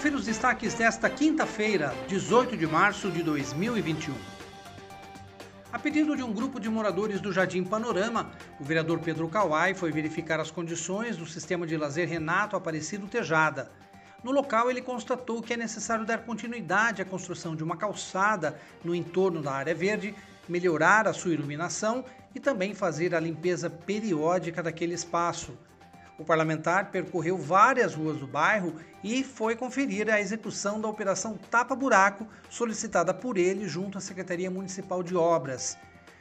confira os destaques desta quinta-feira, 18 de março de 2021. A pedido de um grupo de moradores do Jardim Panorama, o vereador Pedro Kawai foi verificar as condições do sistema de lazer Renato Aparecido Tejada. No local, ele constatou que é necessário dar continuidade à construção de uma calçada no entorno da área verde, melhorar a sua iluminação e também fazer a limpeza periódica daquele espaço. O parlamentar percorreu várias ruas do bairro e foi conferir a execução da operação Tapa Buraco, solicitada por ele junto à Secretaria Municipal de Obras.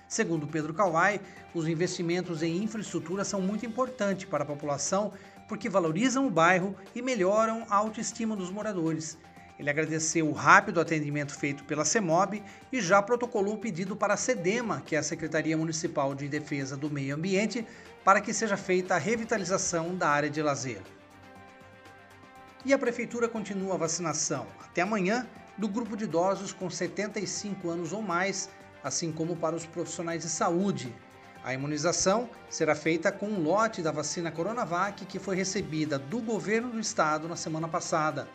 Segundo Pedro Kawai, os investimentos em infraestrutura são muito importantes para a população porque valorizam o bairro e melhoram a autoestima dos moradores. Ele agradeceu o rápido atendimento feito pela CEMOB e já protocolou o pedido para a SEDEMA, que é a Secretaria Municipal de Defesa do Meio Ambiente, para que seja feita a revitalização da área de lazer. E a Prefeitura continua a vacinação até amanhã do grupo de idosos com 75 anos ou mais, assim como para os profissionais de saúde. A imunização será feita com um lote da vacina Coronavac que foi recebida do governo do estado na semana passada.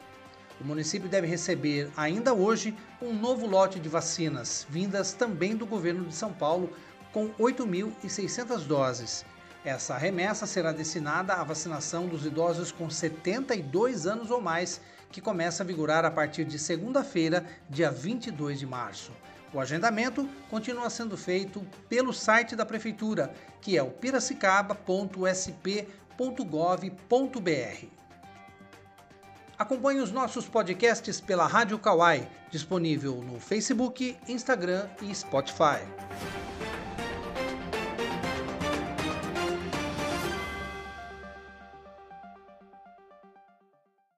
O município deve receber ainda hoje um novo lote de vacinas, vindas também do governo de São Paulo, com 8.600 doses. Essa remessa será destinada à vacinação dos idosos com 72 anos ou mais, que começa a vigorar a partir de segunda-feira, dia 22 de março. O agendamento continua sendo feito pelo site da Prefeitura, que é o piracicaba.sp.gov.br. Acompanhe os nossos podcasts pela Rádio Kawai, disponível no Facebook, Instagram e Spotify.